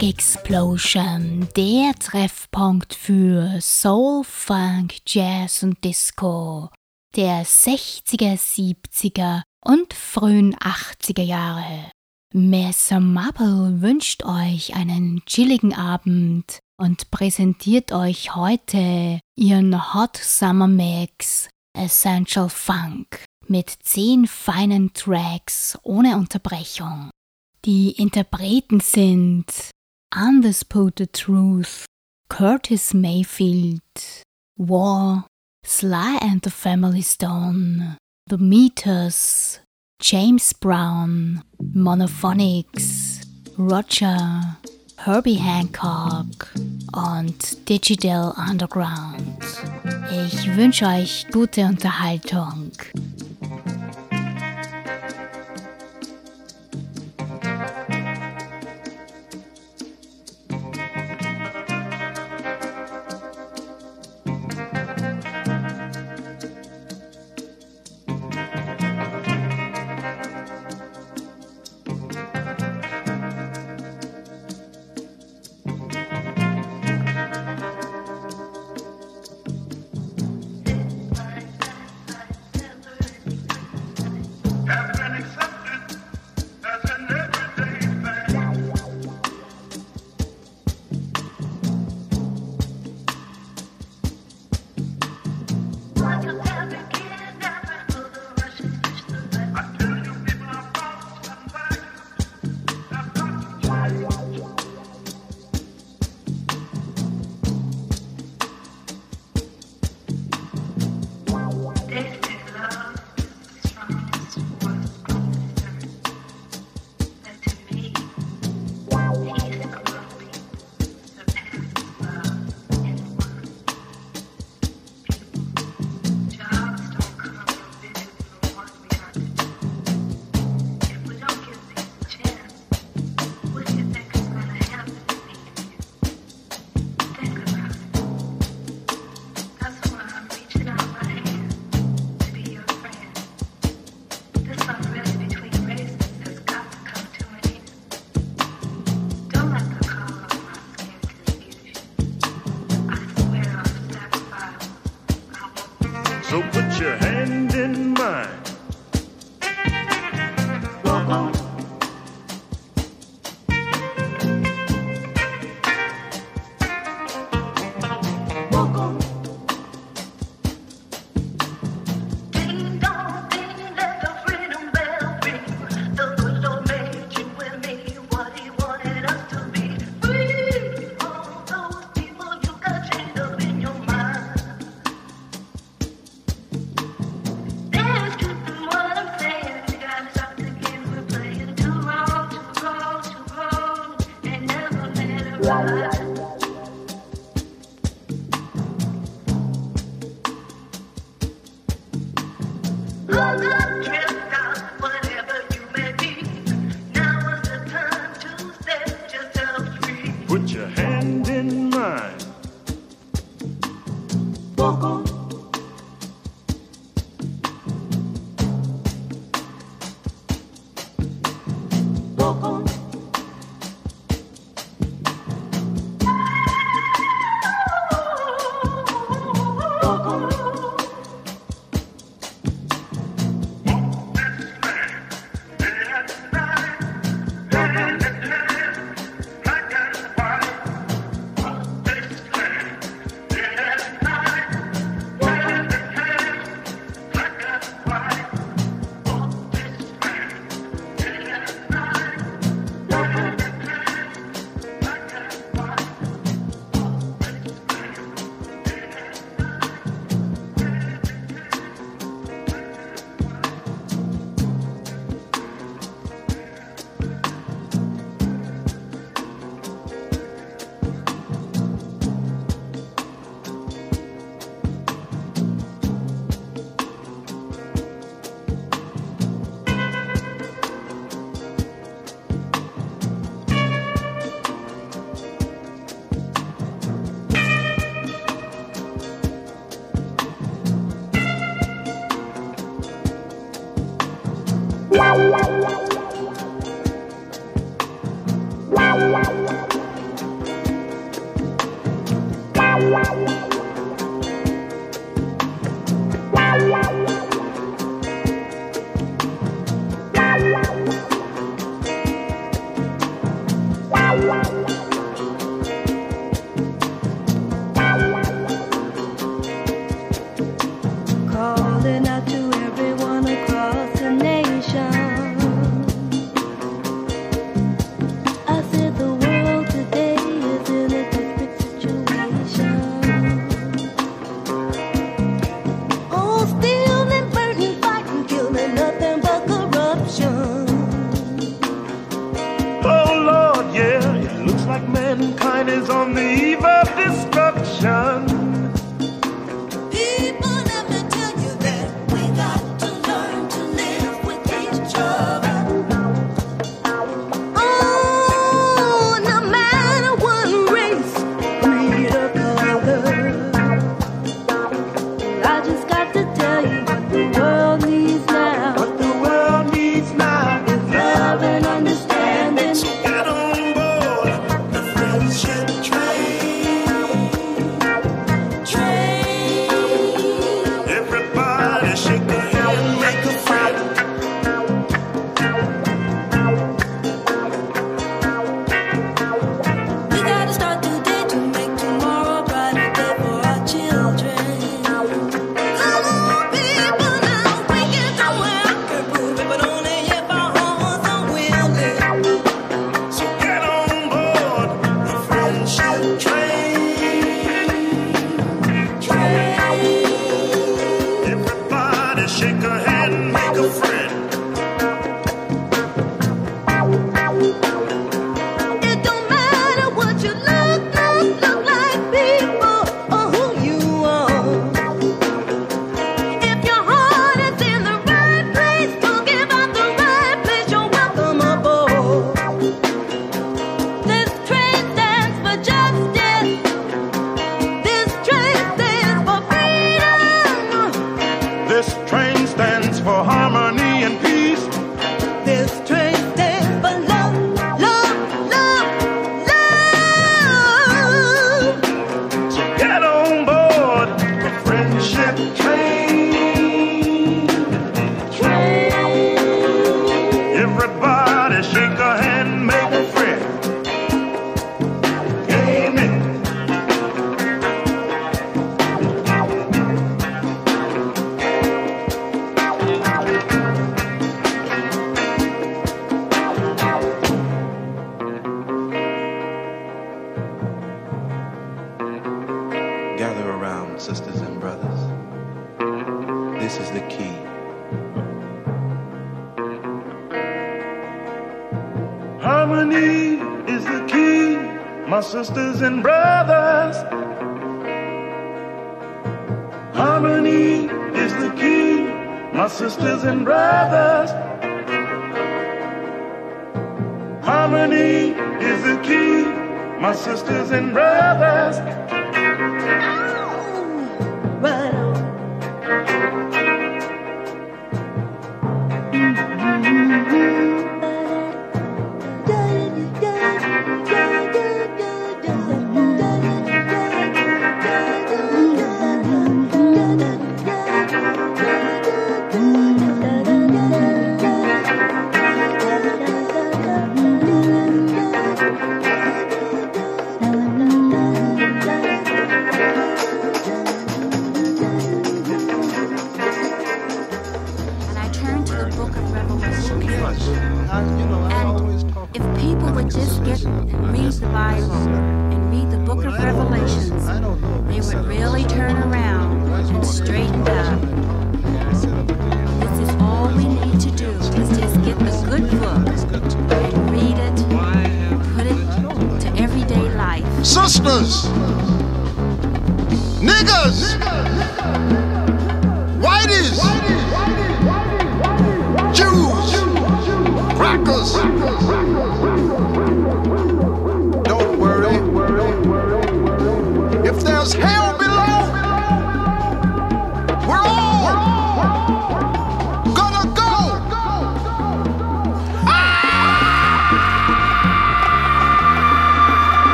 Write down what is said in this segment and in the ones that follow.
Explosion, der Treffpunkt für Soul, Funk, Jazz und Disco der 60er, 70er und frühen 80er Jahre. Messer Marble wünscht euch einen chilligen Abend und präsentiert euch heute ihren Hot Summer Mix Essential Funk mit zehn feinen Tracks ohne Unterbrechung. Die Interpreten sind Undisputed Truth, Curtis Mayfield, War, Sly and the Family Stone, The Meters, James Brown, Monophonics, Roger, Herbie Hancock und Digital Underground. Ich wünsche euch gute Unterhaltung. life.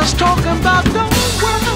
Just talking about the world.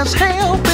But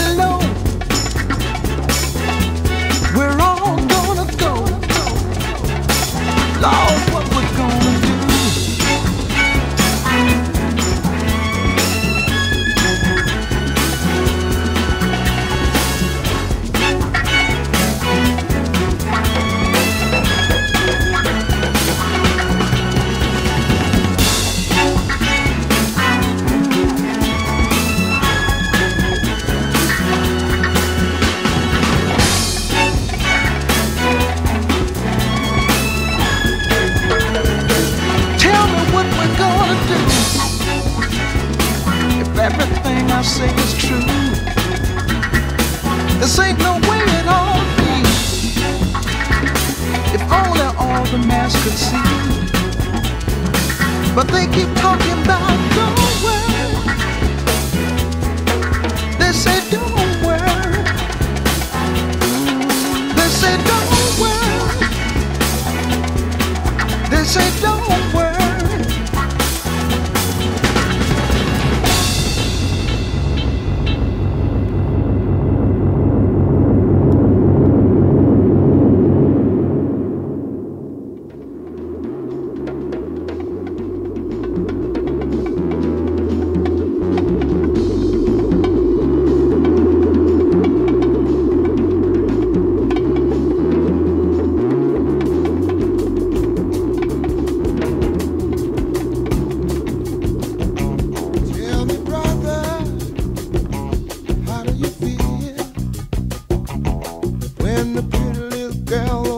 and the pretty little girl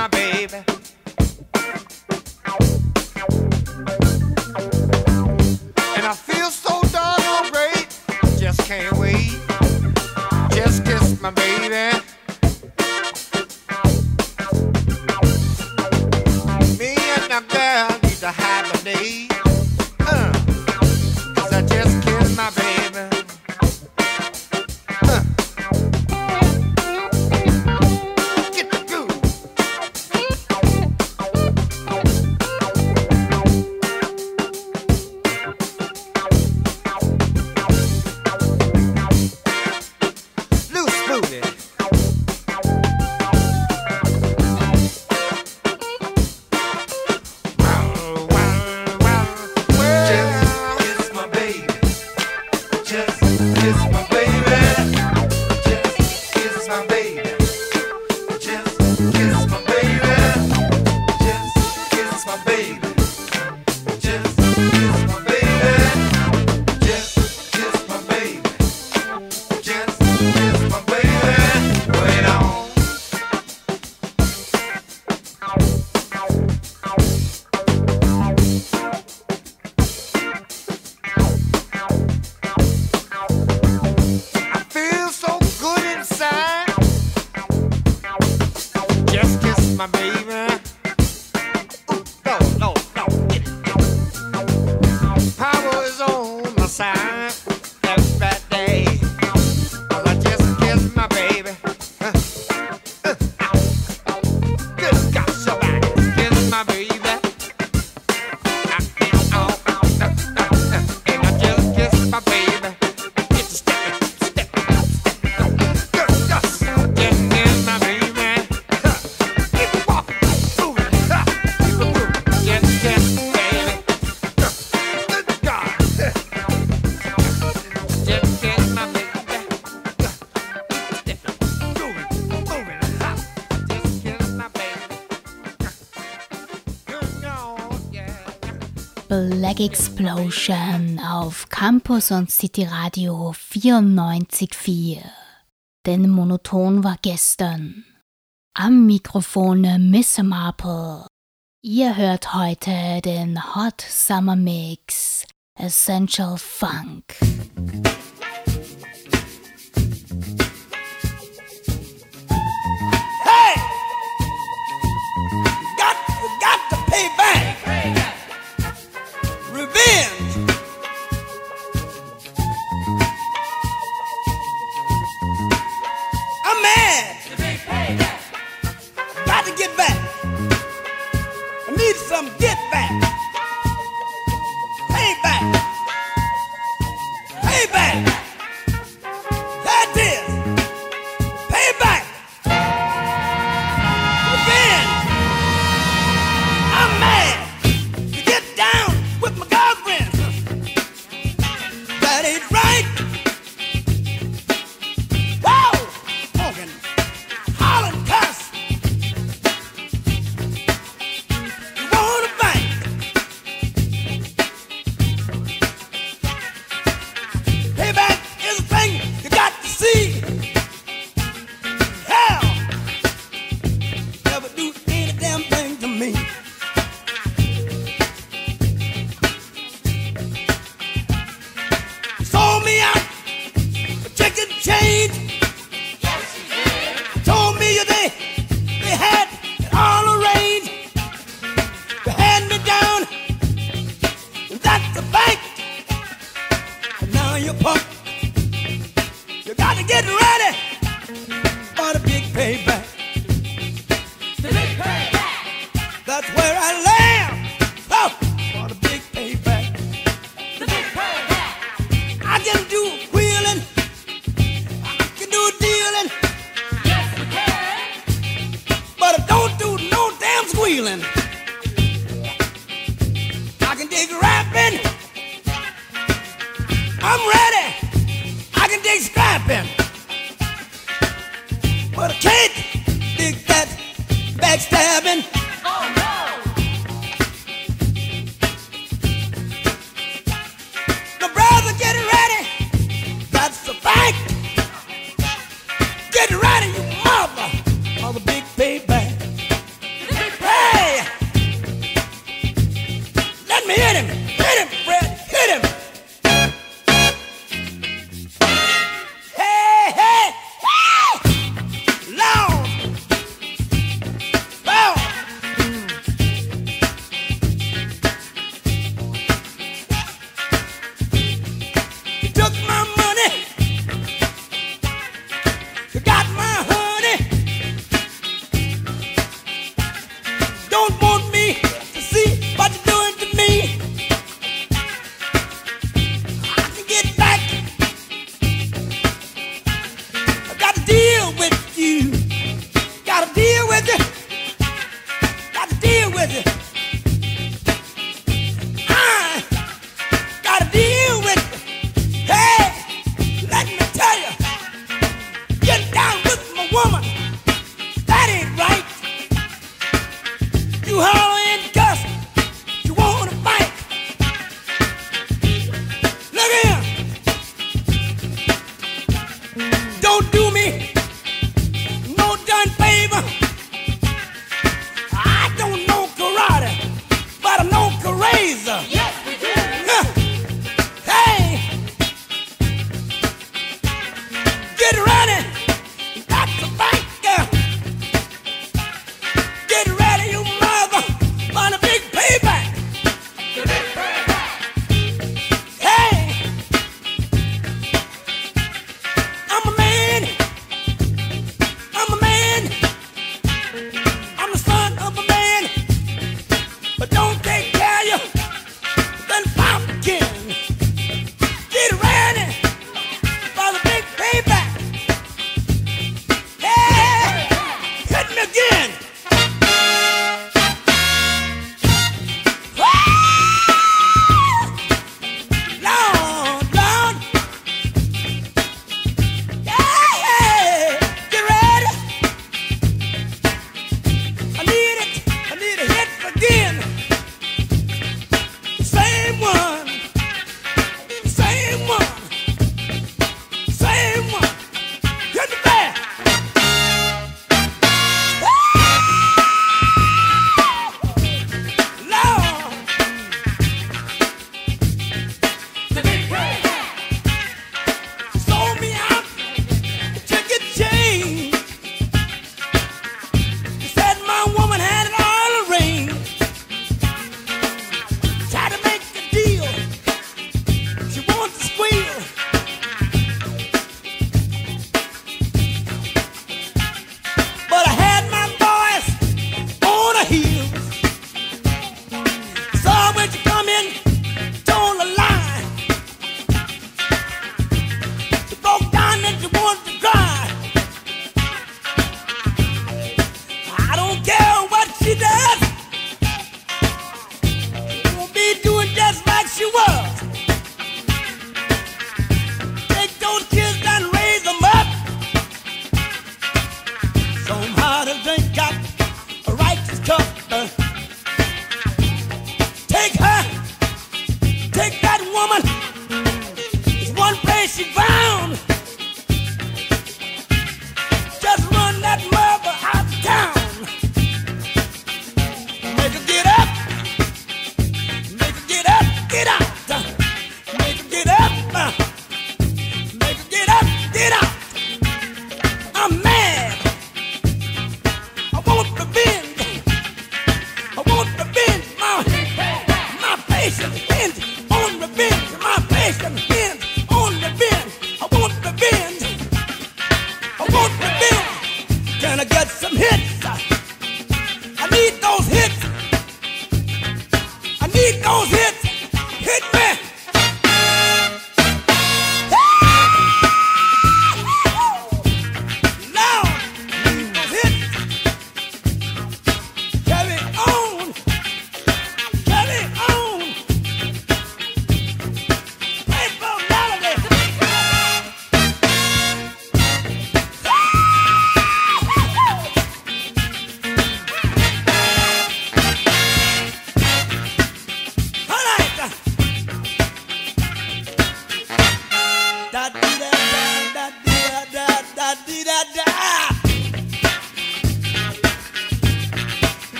my baby. Black Explosion auf Campus und City Radio 94.4. Denn monoton war gestern. Am Mikrofon Miss Marple. Ihr hört heute den Hot Summer Mix Essential Funk. Get back.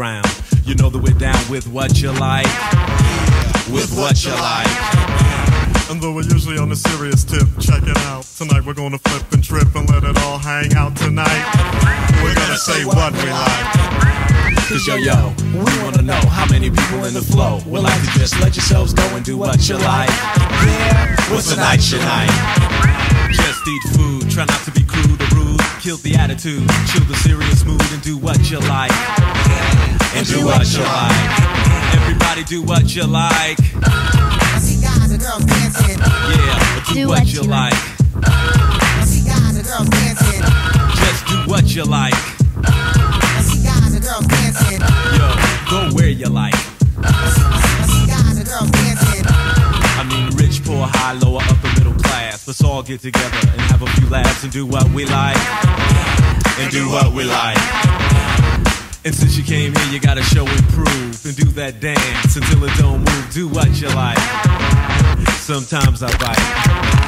You know that we're down with what you like. With what you like. And though we're usually on a serious tip, check it out. Tonight we're gonna flip and trip and let it all hang out tonight. We're gonna say what we like. Cause yo yo, we wanna know how many people in the flow would like to just let yourselves go and do what you like. Yeah, what's a night you night? Just eat food, try not to be crude or rude. Kill the attitude, chill the serious mood and do what you like. And do what you like. Everybody do what you like. I see guys and girls dancing. Yeah, do, what, you like. I see guys and girls dancing. Just do what you like. I see guys and girls dancing. Yo, go where you like. I see guys and girls dancing. I mean, rich, poor, high, lower, upper, middle class. Let's all get together and have a few laughs and do what we like. And do what we like. And since you came here, you gotta show and prove and do that dance until it don't move. Do what you like. Sometimes I bite.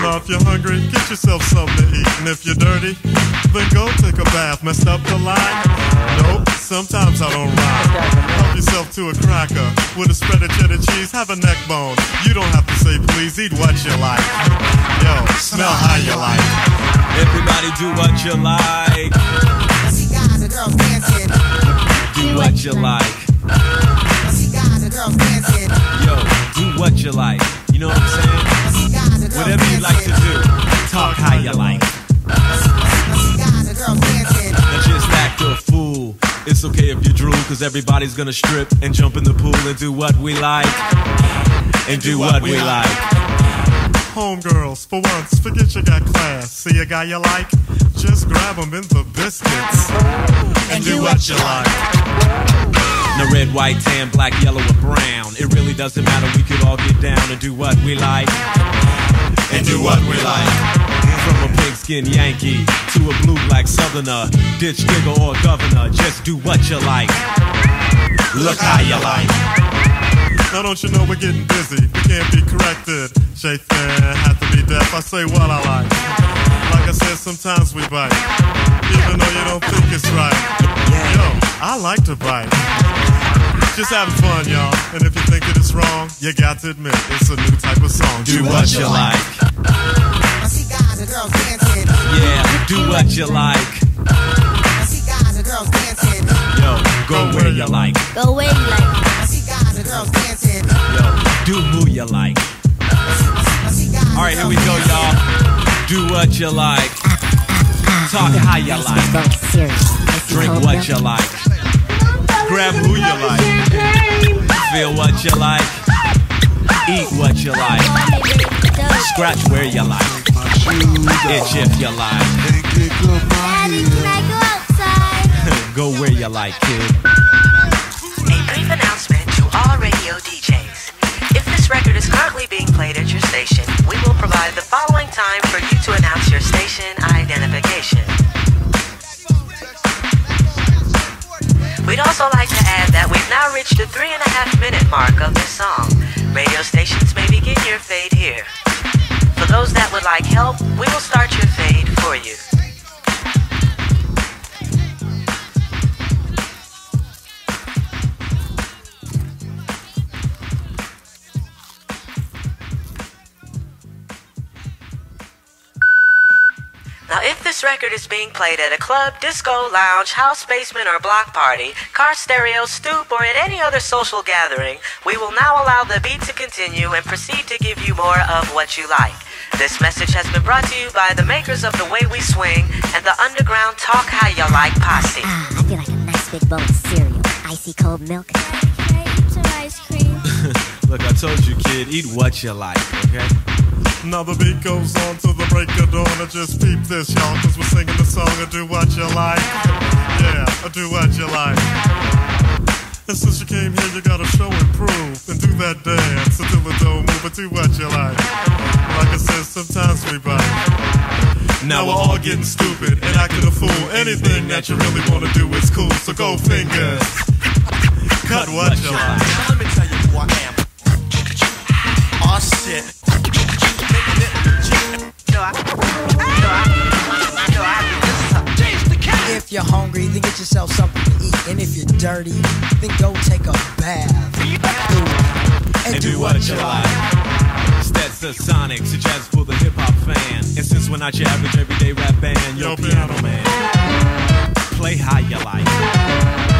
Now if you're hungry, get yourself something to eat. And if you're dirty, then go take a bath. Messed up the line? Nope, sometimes I don't rhyme. Help yourself to a cracker with a spread of cheddar cheese. Have a neck bone. You don't have to say please, eat what you like. Yo, smell how you like. Everybody do what you like. I see guys and girls dancing. Do what you like. I see guys and girls dancing. Yo, do what you like. You know what I'm saying? Whatever you like to do, talk how you like. I see guys and girls dancing. And just act a fool. It's okay if you drool, cause everybody's gonna strip and jump in the pool and do what we like. And do what we like. Homegirls, for once, forget you got class. See a guy you like? Just grab him in the biscuits. And do what you like. No red, white, tan, black, yellow, or brown. It really doesn't matter, we could all get down and do what we like. And do what we like. From a pigskin Yankee to a blue black southerner, ditch digger or governor, just do what you like. Look how you like. Now don't you know we're getting busy? We can't be corrected. Shay fan had to be deaf. I say what I like. Like I said, sometimes we bite, even though you don't think it's right. Yo, I like to bite. Just having fun, y'all. And if you think it is wrong, you got to admit it's a new type of song. Do what you like. I see guys and girls dancing. Yeah, do what you like. I see guys and girls dancing. Yo, go where you like. Go away like I see guys and girls dancing. Yo, do who you like. I see guys All right, here we go, y'all. Do what you like. Talk how you like. Going serious. Icy Drink what you like. Grab who you like. Feel what you like. Eat what you like. Scratch where you like. Itch if you like. Go where you like, kid. A brief announcement to all radio DJs. If this record is currently being played at your station, we will provide the following time for you to announce your station identification. We'd also like to add that we've now reached the three and a half minute mark of this song. Radio stations may begin your fade here. For those that would like help, we will start your fade for you. Now, if this record is being played at a club, disco, lounge, house basement, or block party, car stereo, stoop, or at any other social gathering, we will now allow the beat to continue and proceed to give you more of what you like. This message has been brought to you by the makers of The Way We Swing and the Underground Talk How You Like posse. Ah, I feel like a nice big bowl of cereal. Icy cold milk. Some ice cream. Look, I told you, kid, eat what you like, okay? Now the beat goes on to the break of dawn. I just peep this, y'all, cause we're singing the song of Do What You Like. Yeah, I do what you like. And since you came here, you gotta show and prove and do that dance until the don't move, but do what you like. Like I said, sometimes we bite. Now we're all getting stupid and acting a fool. Anything that you really wanna do is cool, so go fingers. Cut what you like. Now let me tell you who I am. Oh shit. If you're hungry, then get yourself something to eat. And if you're dirty, then go take a bath. And, and do what you like. That's the Sonics, a jazz for the hip hop fan. And since we're not your average everyday rap band, yo, Yo, piano piano man, play how you like.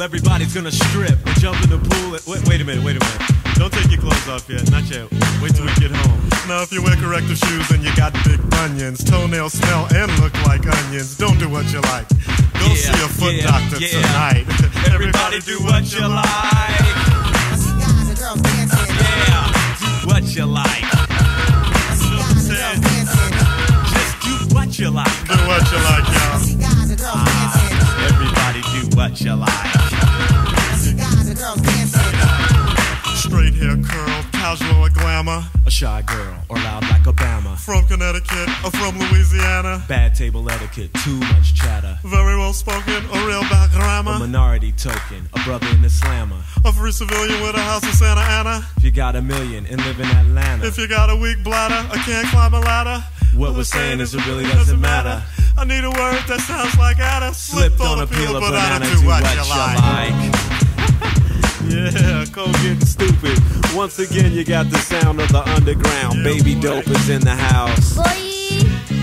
Everybody's gonna strip and jump in the pool. Wait, wait a minute, wait a minute. Don't take your clothes off yet. Not yet. Wait till we get home. Now, if you wear corrective shoes and you got big bunions, toenails smell and look like onions, don't do what you like. Go Yeah, see a foot yeah, doctor yeah. tonight. Everybody do what you like. I see guys and girls dancing. Yeah, do what you like. I see guys and girls dancing. Just do what you like. Do what you like, y'all. see guys and girls dancing. Everybody do what you like. I see guys and girls dancing. Straight hair curl, casual or glamour. A shy girl or loud like Obama. From Connecticut or from Louisiana. Bad table etiquette, too much chatter. Very well spoken a real bad A minority token, a brother in the slammer. A free civilian with a house in Santa Ana. If you got a million and live in Atlanta, If you got a weak bladder I can't climb a ladder. What we're saying is it really doesn't matter. I need a word that sounds like Ada. slipped on a peel of banana, do what you like. yeah, cold getting stupid. Once again, you got the sound of the underground. Yeah, Baby boy. dope is in the house. Boy,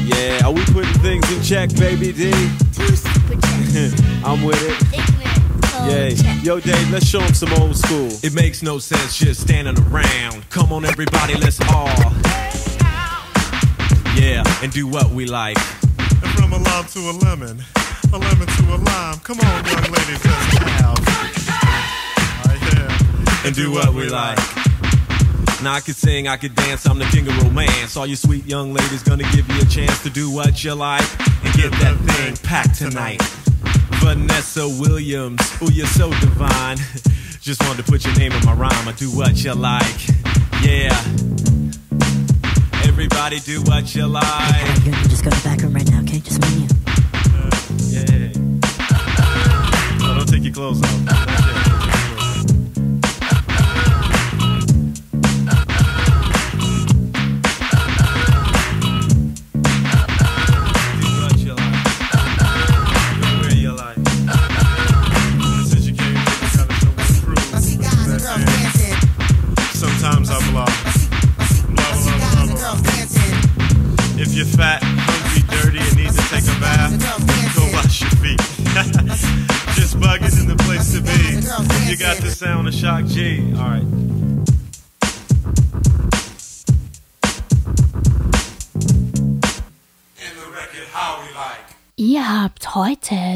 Yeah, are we putting things in check, baby D? too super check. I'm with it. Ignorant. Cold Yay. Yo, Dave, let's show 'em some old school. It makes no sense just standing around. Come on, everybody, let's all. Yeah, and do what we like. And from a lime to a lemon, a lemon to a lime. Come on, young ladies, let's have. I hear. and do what we like. Now I could sing, I could dance, I'm the king of romance. All you sweet young ladies gonna give you a chance to do what you like and get that thing packed tonight. Vanessa Williams, ooh you're so divine. Just wanted to put your name in my rhyme. I do what you like, yeah. Everybody do what you like, You're gonna just go to the back room right now, Just me yeah. No, don't take your clothes off.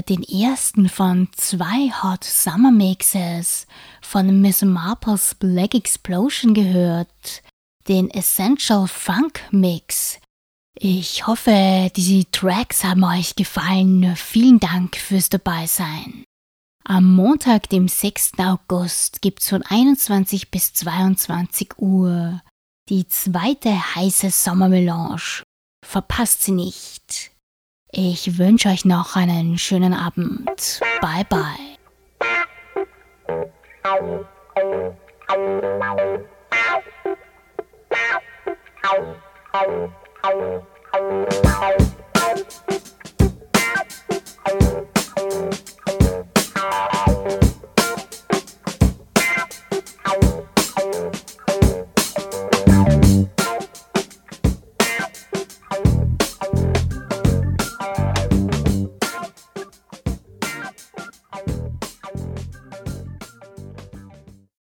Den ersten von zwei Hot Summer Mixes von Miss Marple's Black Explosion gehört, den Essential Funk Mix. Ich hoffe, diese Tracks haben euch gefallen. Vielen Dank fürs Dabeisein. Am Montag, dem 6. August, gibt's von 21 bis 22 Uhr die zweite heiße Sommermelange. Verpasst sie nicht. Ich wünsche euch noch einen schönen Abend. Bye bye.